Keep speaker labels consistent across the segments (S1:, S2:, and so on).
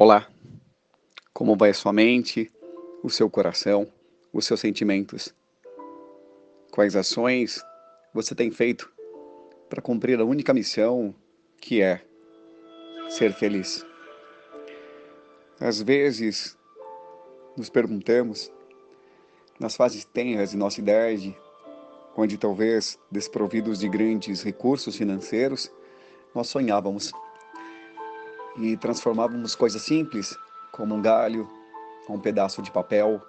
S1: Olá, como vai a sua mente, o seu coração, os seus sentimentos? Quais ações você tem feito para cumprir a única missão que é ser feliz? Às vezes, nos perguntamos, nas fases tenras de nossa idade, onde talvez desprovidos de grandes recursos financeiros, nós sonhávamos e transformávamos coisas simples, como um galho, um pedaço de papel,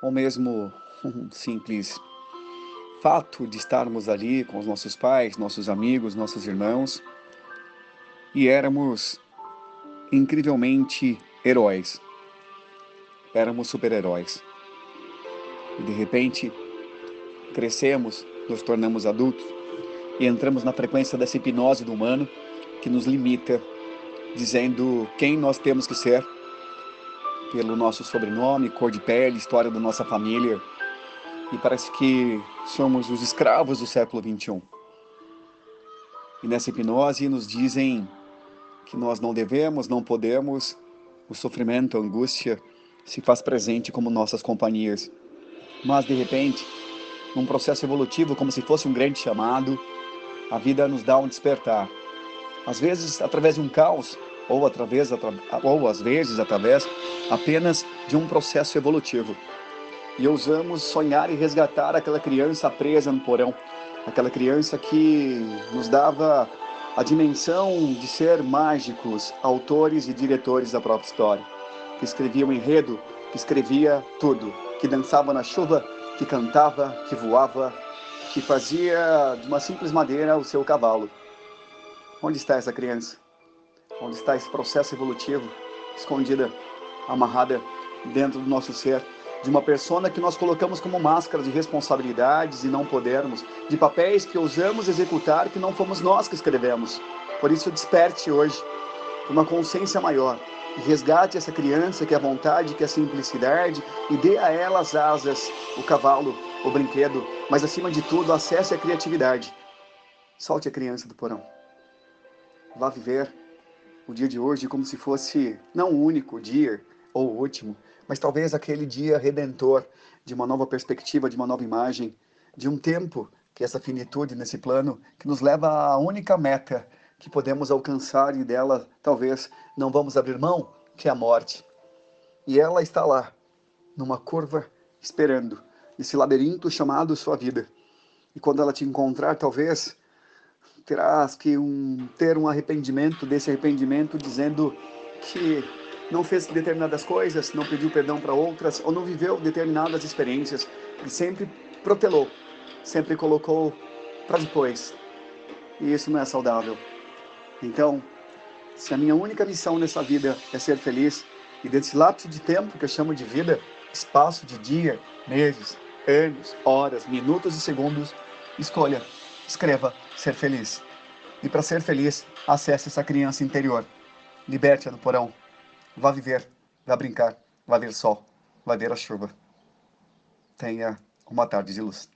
S1: ou mesmo um simples fato de estarmos ali com os nossos pais, nossos amigos, nossos irmãos, e éramos incrivelmente heróis. Éramos super-heróis. E de repente, crescemos, nos tornamos adultos e entramos na frequência dessa hipnose do humano que nos limita dizendo quem nós temos que ser, pelo nosso sobrenome, cor de pele, história da nossa família. E parece que somos os escravos do século 21. E nessa hipnose nos dizem que nós não devemos, não podemos, o sofrimento, a angústia se faz presente como nossas companhias. Mas de repente, num processo evolutivo, como se fosse um grande chamado, a vida nos dá um despertar às vezes através de um caos, ou, através, ou às vezes através apenas de um processo evolutivo. E ousamos sonhar e resgatar aquela criança presa no porão, aquela criança que nos dava a dimensão de ser mágicos, autores e diretores da própria história, que escrevia o um enredo, que escrevia tudo, que dançava na chuva, que cantava, que voava, que fazia de uma simples madeira o seu cavalo Onde está essa criança? Onde está esse processo evolutivo escondida, amarrada dentro do nosso ser? De uma persona que nós colocamos como máscara de responsabilidades e não podermos, de papéis que ousamos executar que não fomos nós que escrevemos. Por isso, desperte hoje uma consciência maior e resgate essa criança que é a vontade, que é a simplicidade e dê a ela as asas, o cavalo, o brinquedo, mas acima de tudo, acesse a criatividade. Solte a criança do porão vá viver o dia de hoje como se fosse não o único dia ou o último, mas talvez aquele dia redentor de uma nova perspectiva, de uma nova imagem, de um tempo que é essa finitude nesse plano que nos leva à única meta que podemos alcançar e dela talvez não vamos abrir mão, que é a morte. E ela está lá, numa curva, esperando, nesse labirinto chamado sua vida. E quando ela te encontrar, talvez terás que um, ter um arrependimento desse arrependimento, dizendo que não fez determinadas coisas, não pediu perdão para outras, ou não viveu determinadas experiências, e sempre protelou, sempre colocou para depois. E isso não é saudável. Então, se a minha única missão nessa vida é ser feliz, e desse lapso de tempo que eu chamo de vida, espaço de dia, meses, anos, horas, minutos e segundos, escolha escreva ser feliz. E para ser feliz, acesse essa criança interior. Liberte-a do porão. Vá viver, vá brincar, vá ver sol, vá ver a chuva. Tenha uma tarde de luz.